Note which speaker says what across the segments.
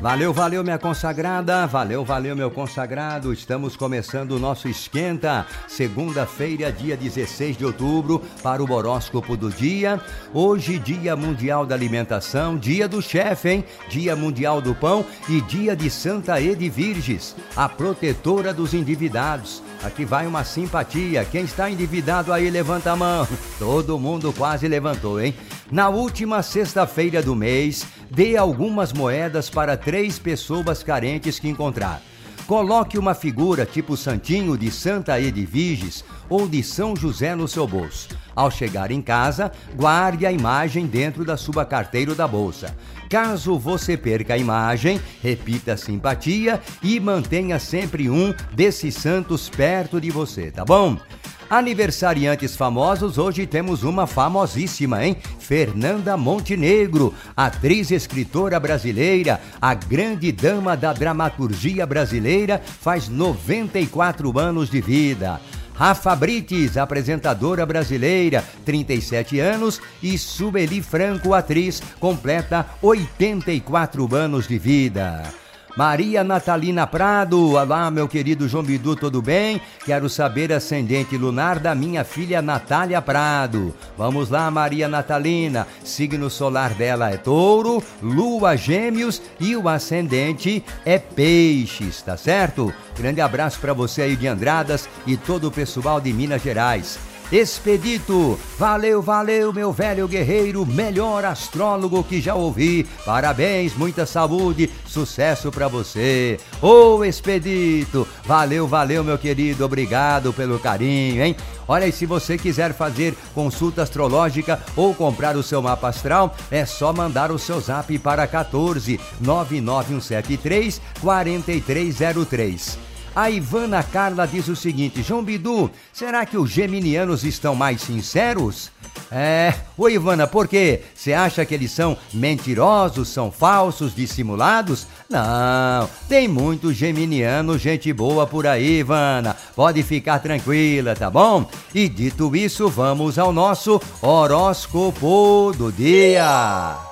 Speaker 1: Valeu, valeu, minha consagrada. Valeu, valeu, meu consagrado. Estamos começando o nosso esquenta. Segunda-feira, dia 16 de outubro, para o horóscopo do dia. Hoje, Dia Mundial da Alimentação, Dia do Chefe, hein? Dia Mundial do Pão e Dia de Santa Edvirges, a protetora dos endividados. Aqui vai uma simpatia. Quem está endividado aí, levanta a mão. Todo mundo quase levantou, hein? Na última sexta-feira do mês, dê algumas moedas para três pessoas carentes que encontrar. Coloque uma figura tipo Santinho de Santa Edviges ou de São José no seu bolso. Ao chegar em casa, guarde a imagem dentro da sua carteira ou da bolsa. Caso você perca a imagem, repita a simpatia e mantenha sempre um desses santos perto de você, tá bom? Aniversariantes famosos, hoje temos uma famosíssima, hein? Fernanda Montenegro, atriz e escritora brasileira, a grande dama da dramaturgia brasileira, faz 94 anos de vida. Rafa Brites, apresentadora brasileira, 37 anos, e Sueli Franco, atriz, completa 84 anos de vida. Maria Natalina Prado, olá meu querido João Bidu, tudo bem? Quero saber ascendente lunar da minha filha Natália Prado. Vamos lá, Maria Natalina. Signo solar dela é touro, lua gêmeos e o ascendente é peixes, tá certo? Grande abraço para você aí de Andradas e todo o pessoal de Minas Gerais. Expedito, valeu, valeu, meu velho guerreiro, melhor astrólogo que já ouvi. Parabéns, muita saúde, sucesso para você. Ô oh, Expedito, valeu, valeu, meu querido, obrigado pelo carinho, hein? Olha, e se você quiser fazer consulta astrológica ou comprar o seu mapa astral, é só mandar o seu zap para 14 99173 4303. A Ivana Carla diz o seguinte: João Bidu, será que os geminianos estão mais sinceros? É, ô Ivana, por quê? Você acha que eles são mentirosos, são falsos, dissimulados? Não, tem muito geminiano, gente boa por aí, Ivana. Pode ficar tranquila, tá bom? E dito isso, vamos ao nosso horóscopo do dia.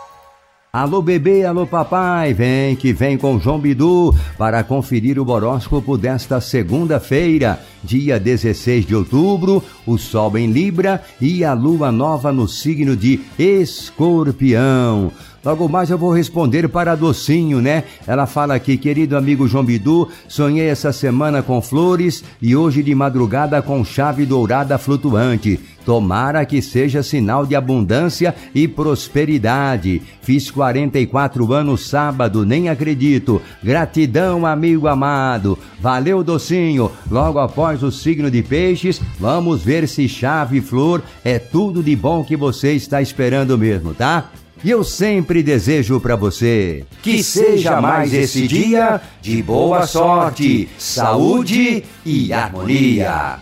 Speaker 1: Alô bebê, alô papai, vem que vem com João Bidu para conferir o horóscopo desta segunda-feira, dia 16 de outubro, o Sol em Libra e a Lua nova no signo de Escorpião. Logo mais eu vou responder para Docinho, né? Ela fala aqui, querido amigo João Bidu, sonhei essa semana com flores e hoje de madrugada com chave dourada flutuante. Tomara que seja sinal de abundância e prosperidade. Fiz 44 anos sábado, nem acredito. Gratidão, amigo amado. Valeu, docinho. Logo após o signo de peixes, vamos ver se chave flor é tudo de bom que você está esperando mesmo, tá? E eu sempre desejo para você que seja mais esse dia de boa sorte, saúde e harmonia.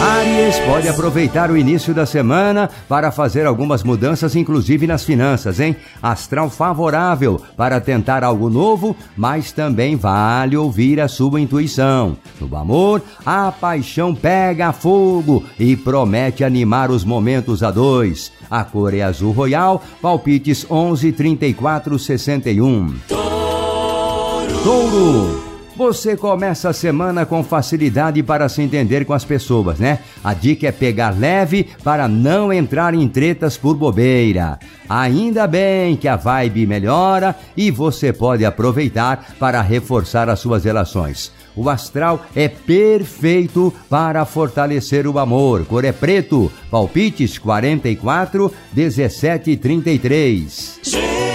Speaker 1: Aries pode aproveitar o início da semana para fazer algumas mudanças, inclusive nas finanças, hein? Astral favorável para tentar algo novo, mas também vale ouvir a sua intuição. No amor, a paixão pega fogo e promete animar os momentos a dois. A cor é azul royal, palpites 11, 34, 61. Touro! Touro! Você começa a semana com facilidade para se entender com as pessoas, né? A dica é pegar leve para não entrar em tretas por bobeira. Ainda bem que a vibe melhora e você pode aproveitar para reforçar as suas relações. O astral é perfeito para fortalecer o amor. Cor é preto. Palpites 44, 17 e 33.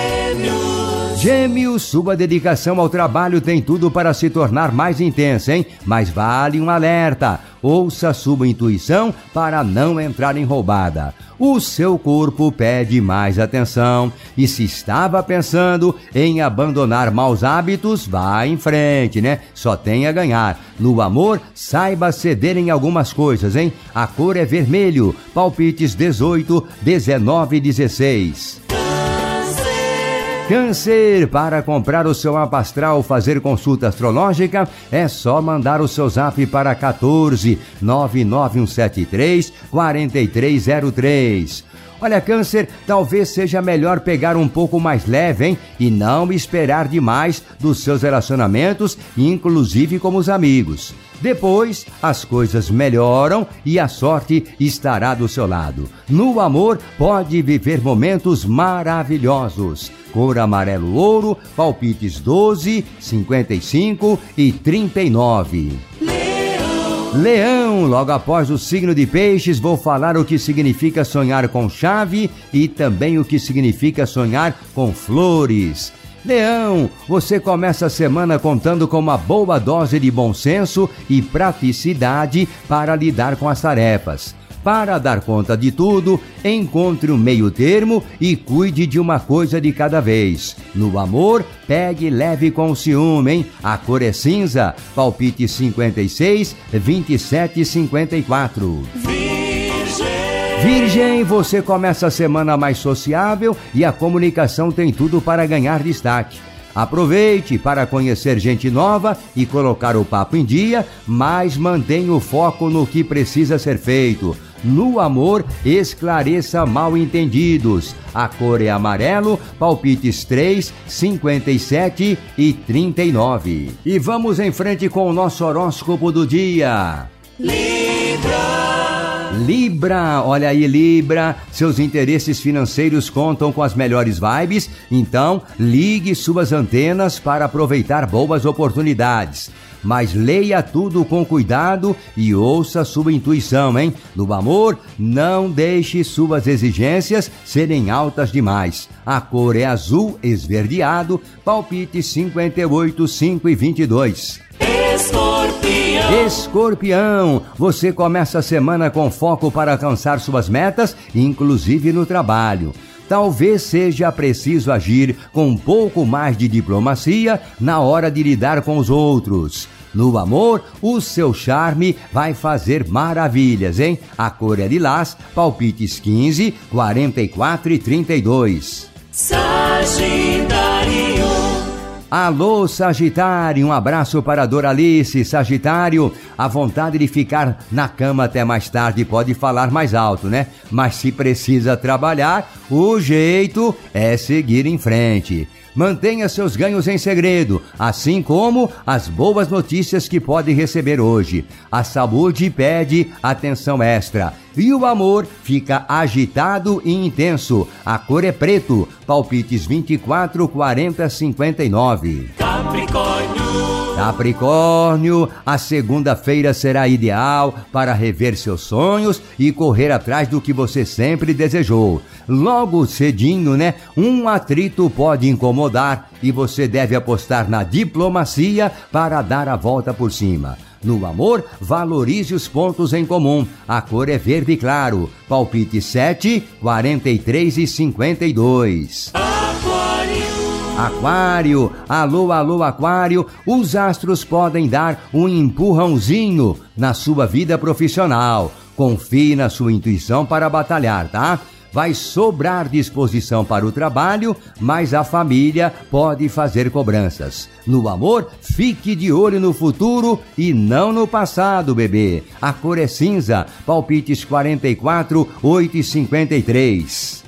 Speaker 1: Gêmeos, sua dedicação ao trabalho tem tudo para se tornar mais intensa, hein? Mas vale um alerta. Ouça sua intuição para não entrar em roubada. O seu corpo pede mais atenção e se estava pensando em abandonar maus hábitos, vá em frente, né? Só tem a ganhar. No amor, saiba ceder em algumas coisas, hein? A cor é vermelho. Palpites 18, 19 e 16. Câncer, para comprar o seu mapa astral fazer consulta astrológica, é só mandar o seu zap para 14 99173 4303. Olha, Câncer, talvez seja melhor pegar um pouco mais leve, hein? E não esperar demais dos seus relacionamentos, inclusive com os amigos. Depois, as coisas melhoram e a sorte estará do seu lado. No amor, pode viver momentos maravilhosos. Cor amarelo ouro, palpites 12, 55 e 39. Leão, logo após o signo de Peixes, vou falar o que significa sonhar com chave e também o que significa sonhar com flores. Leão, você começa a semana contando com uma boa dose de bom senso e praticidade para lidar com as tarefas. Para dar conta de tudo, encontre um meio termo e cuide de uma coisa de cada vez. No amor, pegue leve com o ciúme, hein? A cor é cinza, palpite 56, 27 e 54. Virgem, você começa a semana mais sociável e a comunicação tem tudo para ganhar destaque. Aproveite para conhecer gente nova e colocar o papo em dia, mas mantenha o foco no que precisa ser feito. No amor, esclareça mal entendidos. A cor é amarelo, palpites 3, 57 e 39. E vamos em frente com o nosso horóscopo do dia. Libra. Libra, olha aí, Libra, seus interesses financeiros contam com as melhores vibes, então ligue suas antenas para aproveitar boas oportunidades. Mas leia tudo com cuidado e ouça sua intuição, hein? No amor, não deixe suas exigências serem altas demais. A cor é azul esverdeado, palpite 58, 5 e 22. Escorpião. Escorpião, você começa a semana com foco para alcançar suas metas, inclusive no trabalho. Talvez seja preciso agir com um pouco mais de diplomacia na hora de lidar com os outros. No amor, o seu charme vai fazer maravilhas, hein? A cor é lilás, palpites 15, 44 e 32. Sagitário. Alô, Sagitário, um abraço para a Doralice. Sagitário, a vontade de ficar na cama até mais tarde pode falar mais alto, né? Mas se precisa trabalhar, o jeito é seguir em frente. Mantenha seus ganhos em segredo, assim como as boas notícias que pode receber hoje. A saúde pede atenção extra e o amor fica agitado e intenso. A cor é preto. Palpites 24, 40, 59. Capricórnio. Capricórnio, a segunda-feira será ideal para rever seus sonhos e correr atrás do que você sempre desejou. Logo cedinho, né? Um atrito pode incomodar e você deve apostar na diplomacia para dar a volta por cima. No amor, valorize os pontos em comum. A cor é verde claro. Palpite 7, 43 e 52. Aquário, alô, alô, Aquário, os astros podem dar um empurrãozinho na sua vida profissional. Confie na sua intuição para batalhar, tá? Vai sobrar disposição para o trabalho, mas a família pode fazer cobranças. No amor, fique de olho no futuro e não no passado, bebê. A cor é cinza, palpites 44, 8 e 53.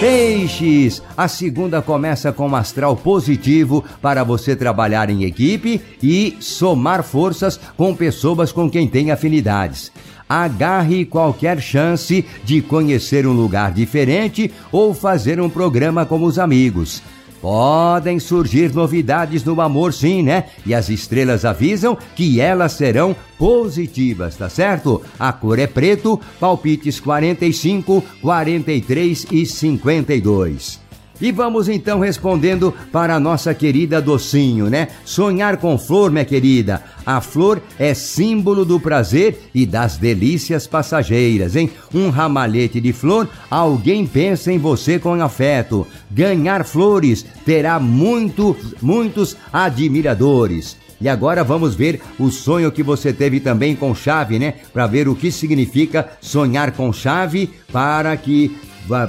Speaker 1: Peixe. Peixes, a segunda começa com um astral positivo para você trabalhar em equipe e somar forças com pessoas com quem tem afinidades. Agarre qualquer chance de conhecer um lugar diferente ou fazer um programa com os amigos. Podem surgir novidades no amor, sim, né? E as estrelas avisam que elas serão positivas, tá certo? A cor é preto, palpites 45, 43 e 52. E vamos então respondendo para a nossa querida Docinho, né? Sonhar com flor, minha querida. A flor é símbolo do prazer e das delícias passageiras, hein? Um ramalhete de flor, alguém pensa em você com afeto. Ganhar flores terá muito, muitos admiradores. E agora vamos ver o sonho que você teve também com chave, né? Para ver o que significa sonhar com chave para que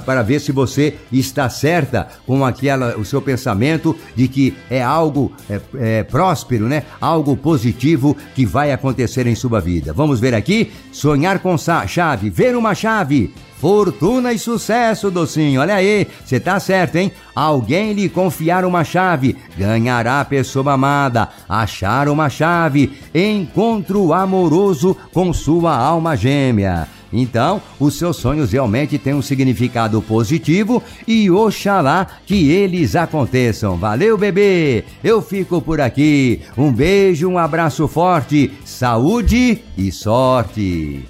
Speaker 1: para ver se você está certa com aquela o seu pensamento de que é algo é, é, próspero, né? Algo positivo que vai acontecer em sua vida. Vamos ver aqui, sonhar com chave, ver uma chave. Fortuna e sucesso, docinho. Olha aí, você tá certo, hein? Alguém lhe confiar uma chave, ganhará a pessoa amada. Achar uma chave, encontro amoroso com sua alma gêmea. Então, os seus sonhos realmente têm um significado positivo e oxalá que eles aconteçam. Valeu, bebê! Eu fico por aqui. Um beijo, um abraço forte, saúde e sorte!